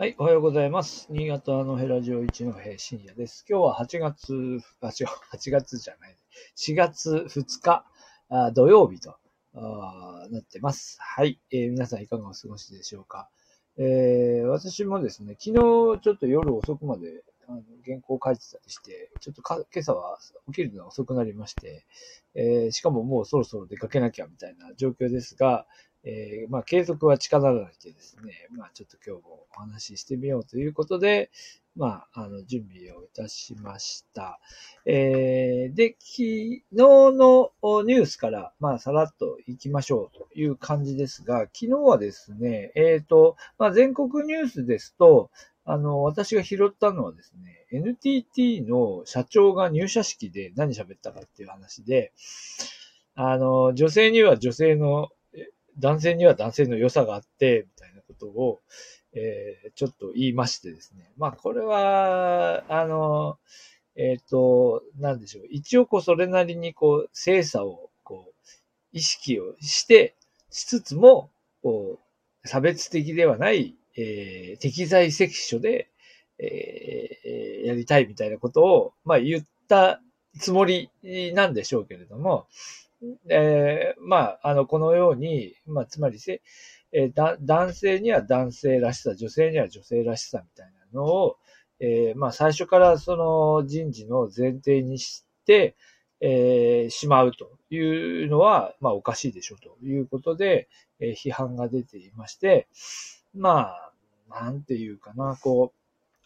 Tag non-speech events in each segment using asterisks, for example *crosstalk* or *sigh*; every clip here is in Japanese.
はい、おはようございます。新潟のヘラジオ1の平深夜です。今日は8月、あ、違う、8月じゃない。4月2日あ土曜日とあなってます。はい、えー皆さんいかがお過ごしでしょうか。えー私もですね、昨日ちょっと夜遅くまであの原稿を書いてたりして、ちょっとか今朝は起きるのが遅くなりまして、えーしかももうそろそろ出かけなきゃみたいな状況ですが、えーまあ、継続は力なりでですね、まあ、ちょっと今日もお話ししてみようということで、まあ、あの、準備をいたしました。えーで、昨日のニュースから、まあ、さらっと行きましょうという感じですが、昨日はですね、えっ、と、まあ、全国ニュースですと、あの、私が拾ったのはですね、NTT の社長が入社式で何喋ったかっていう話で、あの、女性には女性の、男性には男性の良さがあって、みたいなことを、えーちょっと言いましてですね。まあ、これは、あの、えっ、と、なんでしょう。一応、こう、それなりに、こう、精査を、こう、意識をして、しつつも、こう、差別的ではない、えー適材適所で、えーやりたいみたいなことを、まあ、言ったつもりなんでしょうけれども、えーまあ、あの、このように、まあ、つまりせ、えーだ、男性には男性らしさ、女性には女性らしさみたいなのを、えーまあ、最初からその人事の前提にして、えーしまうというのは、まあ、おかしいでしょうということで、えー批判が出ていまして、まあ、なんていうかな、こ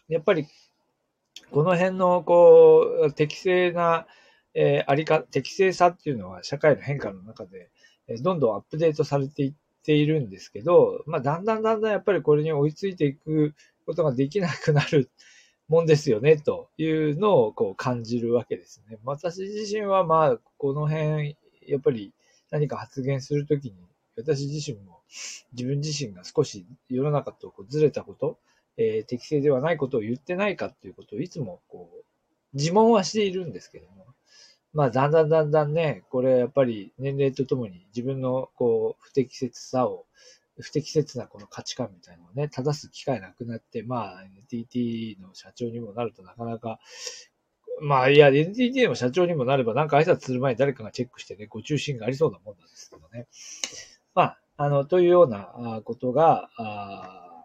う、やっぱり、この辺の、こう、適正な、えーありか、適正さっていうのは社会の変化の中で、えどんどんアップデートされていっているんですけど、まあ、だんだんだんだんやっぱりこれに追いついていくことができなくなるもんですよね、というのをこう感じるわけですね。私自身はまあ、この辺、やっぱり何か発言するときに、私自身も自分自身が少し世の中とこうずれたこと、えー適正ではないことを言ってないかっていうことをいつもこう自問はしているんですけども、まあ、だんだんだんだんね、これやっぱり年齢とともに自分のこう不適切さを、不適切なこの価値観みたいなのをね、正す機会なくなって、まあ、NTT の社長にもなるとなかなか、まあ、いや、NTT の社長にもなれば、なんか挨拶する前に誰かがチェックしてね、ご中心がありそうなもんなんですけどね。まあ、あの、というようなあことが、あ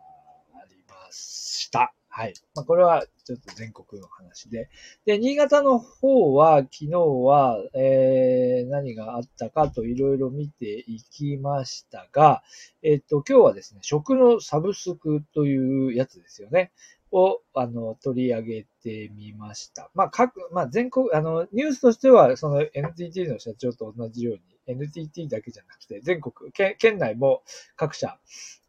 りました。はい。まあ、これはちょっと全国の話で。で、新潟の方は、昨日は、えー、何があったかといろいろ見ていきましたが、えっ、と、今日はですね、食のサブスクというやつですよね。を、あの、取り上げてみました。まあ、各、まあ、全国、あの、ニュースとしては、その NTT の社長と同じように、NTT だけじゃなくて、全国、県内も各社、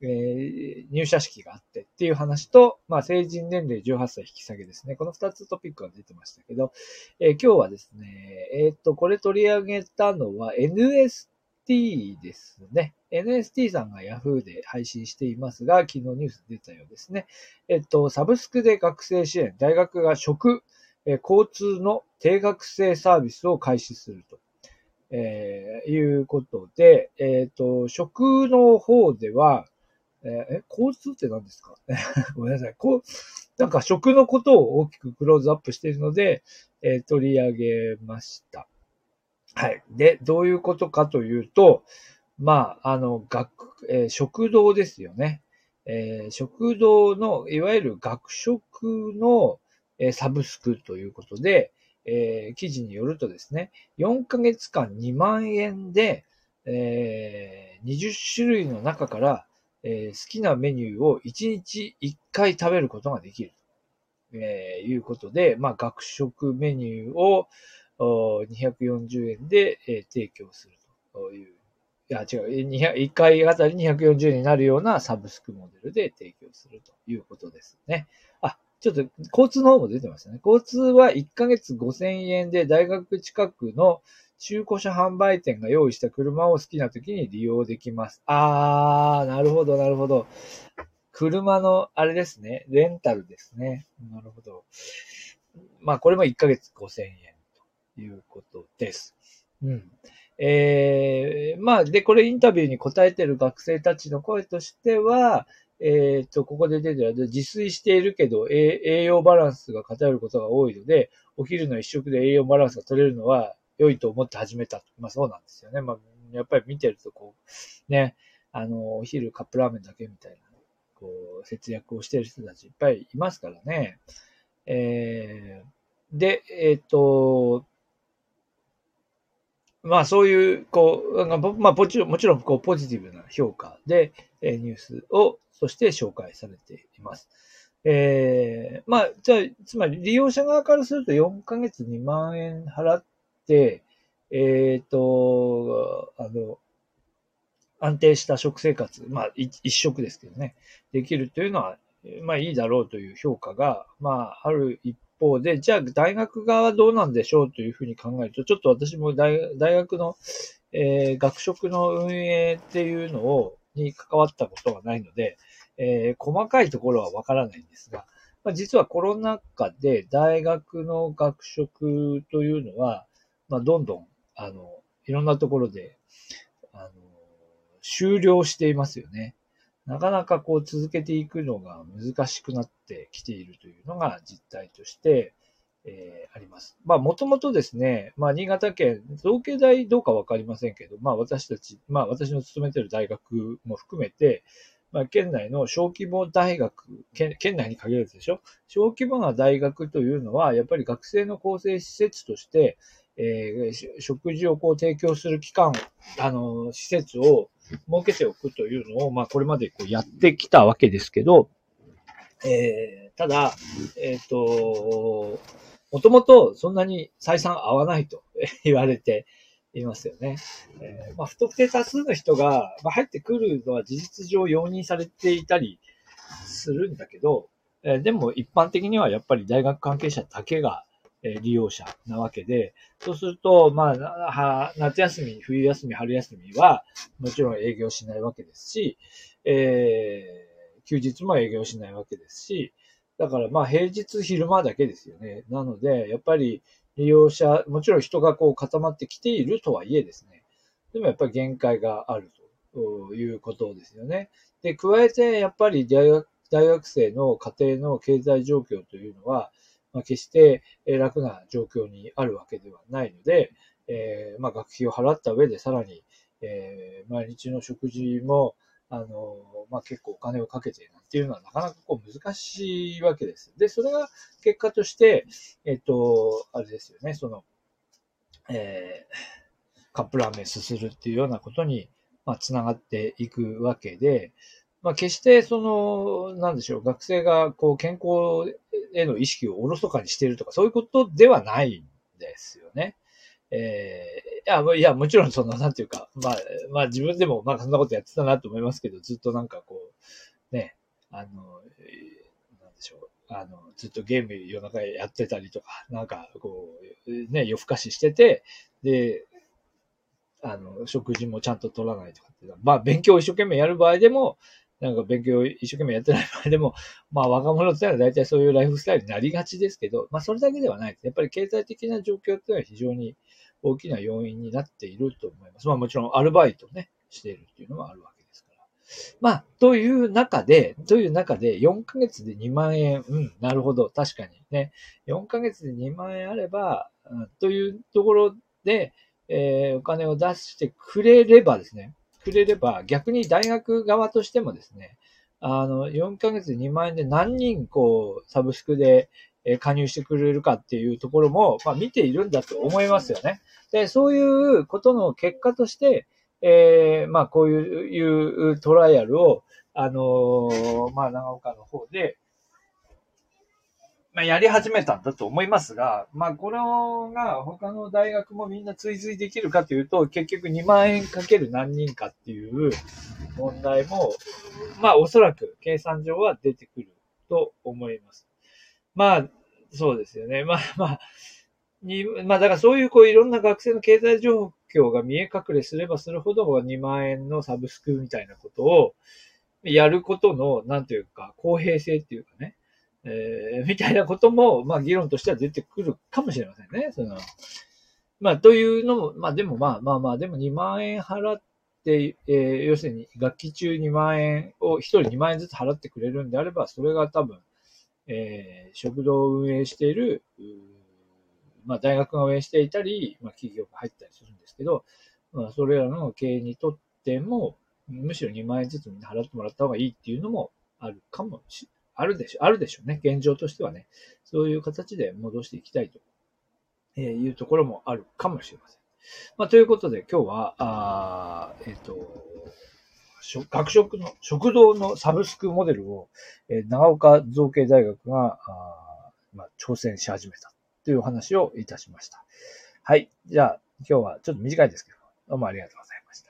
えー入社式があってっていう話と、まあ、成人年齢18歳引き下げですね。この2つトピックが出てましたけど、えー今日はですね、えーっと、これ取り上げたのは NST ですね。NST さんが Yahoo で配信していますが、昨日ニュース出たようですね。えっと、サブスクで学生支援、大学が食、え交通の定額制サービスを開始すると。えーいうことで、えっ、と、食の方では、えーえ、交通って何ですか？*laughs* ごめんなさい。こう、なんか食のことを大きくクローズアップしているので、えー取り上げました。はい。で、どういうことかというと、まあ、あの、学、えー食堂ですよね。えー食堂の、いわゆる学食の、えーサブスクということで、えー記事によるとですね、4ヶ月間2万円で、えー20種類の中から、えー好きなメニューを1日1回食べることができる。えーいうことで、まあ、学食メニューをお240円で、えー提供するという。いや、違う。1回あたり240円になるようなサブスクモデルで提供するということですね。あ、ちょっと交通の方も出てましたね。交通は1ヶ月5000円で大学近くの中古車販売店が用意した車を好きな時に利用できます。あー、なるほど、なるほど。車の、あれですね。レンタルですね。なるほど。まあ、これも1ヶ月5000円ということです。うん。えー、まあ、で、これインタビューに答えてる学生たちの声としては、えっ、と、ここで出てる、自炊しているけど、栄養バランスが偏ることが多いので、お昼の一食で栄養バランスが取れるのは良いと思って始めた。まあそうなんですよね。まあ、やっぱり見てるとこう、ね、あの、お昼カップラーメンだけみたいな、こう、節約をしてる人たちいっぱいいますからね。えー、で、えっ、と、まあそういう、こう、まあもちろん、もちろんこうポジティブな評価で、えニュースを、そして紹介されています。えー、まあ、じゃあ、つまり利用者側からすると4ヶ月2万円払って、えっ、ー、と、あの、安定した食生活、まあ一食ですけどね、できるというのは、まあいいだろうという評価が、まあある一方で、じゃあ大学側はどうなんでしょうというふうに考えると、ちょっと私も大大学の、えー、学食の運営っていうのを、に関わったことがないので、えー、細かいところはわからないんですが、まあ、実はコロナ禍で大学の学食というのは、まあ、どんどん、あの、いろんなところで、あの、終了していますよね。なかなかこう続けていくのが難しくなってきているというのが実態として、えー、あります。まあ、もともとですね、まあ、新潟県、造形大どうかわかりませんけど、まあ、私たち、まあ、私の勤めてる大学も含めて、まあ、県内の小規模大学、県県内に限らずでしょ？小規模な大学というのは、やっぱり学生の構成施設として、えー、食事をこう提供する機関、あの、施設を設けておくというのを、まあ、これまでこうやってきたわけですけど、えー、ただ、えっ、ー、と、もともとそんなに採算合わないと *laughs* 言われていますよね。えー、まあ、不特定多数の人がまあ入ってくるのは事実上容認されていたりするんだけど、えー、でも一般的にはやっぱり大学関係者だけがえ利用者なわけで、そうすると、まあ、夏休み、冬休み、春休みは、もちろん営業しないわけですし、えー、休日も営業しないわけですし、だからまあ平日昼間だけですよね。なので、やっぱり利用者、もちろん人がこう固まってきているとはいえですね、でもやっぱり限界があるということですよね。で、加えてやっぱり大学大学生の家庭の経済状況というのは、まあ、決して楽な状況にあるわけではないので、えー、まあ、学費を払った上でさらに、えー、毎日の食事も、あの、まあ、結構お金をかけてなんていうのはなかなかこう難しいわけです。で、それが結果として、えっと、あれですよね、その、えー、カップラーメンすするっていうようなことに、まあ、つながっていくわけで、まあ、決してその、なんでしょう、学生がこう健康への意識をおろそかにしているとか、そういうことではないんですよね。えー、いや、いや、もちろんその、なんていうか、まあ、まあ自分でも、まあそんなことやってたなと思いますけど、ずっとなんかこう、ね、あの、なんでしょう、あの、ずっとゲーム夜中やってたりとか、なんかこう、ね、夜更かししてて、で、あの、食事もちゃんと取らないとかって、まあ勉強を一生懸命やる場合でも、なんか勉強一生懸命やってない場合でも、*laughs* まあ若者ってのは大体そういうライフスタイルになりがちですけど、まあそれだけではないです。やっぱり経済的な状況っていうのは非常に大きな要因になっていると思います。まあもちろんアルバイトね、しているっていうのはあるわけですから。まあ、という中で、という中で4ヶ月で2万円、うん、なるほど、確かにね。4ヶ月で2万円あれば、うん、というところで、えー、お金を出してくれればですね、くれれば、逆に大学側としてもですね、あの、4ヶ月2万円で何人、こう、サブスクで加入してくれるかっていうところも、まあ、見ているんだと思いますよね。で、そういうことの結果として、えー、まあ、こういうトライアルを、あのー、まあ、長岡の方で、まあ、やり始めたんだと思いますが、まあ、これが他の大学もみんな追随できるかというと、結局2万円かける何人かっていう問題も、まあ、おそらく計算上は出てくると思います。まあ、そうですよね。まあまあ、に、まあだからそういうこういろんな学生の経済状況が見え隠れすればするほど2万円のサブスクみたいなことをやることの、なんていうか、公平性っていうかね、えー、みたいなことも、まあ議論としては出てくるかもしれませんね。その、まあというのも、まあでもまあまあまあ、でも2万円払っで、えー、要するに学期中2万円を1人2万円ずつ払ってくれるんであれば、それが多分、えー、食堂を運営している、まあ、大学が運営していたり、まあ、企業が入ったりするんですけど、まあ、それらの経営にとっても、むしろ2万円ずつみんな払ってもらった方がいいっていうのもあるかもしれない、あるでしょ、あるでしょうね。現状としてはね。そういう形で戻していきたいというところもあるかもしれません。まあ、ということで今日は、あえっ、ー、と、学食の、食堂のサブスクモデルを、えー、長岡造形大学が、あまあ、挑戦し始めたというお話をいたしました。はい。じゃあ、今日はちょっと短いですけど、どうもありがとうございました。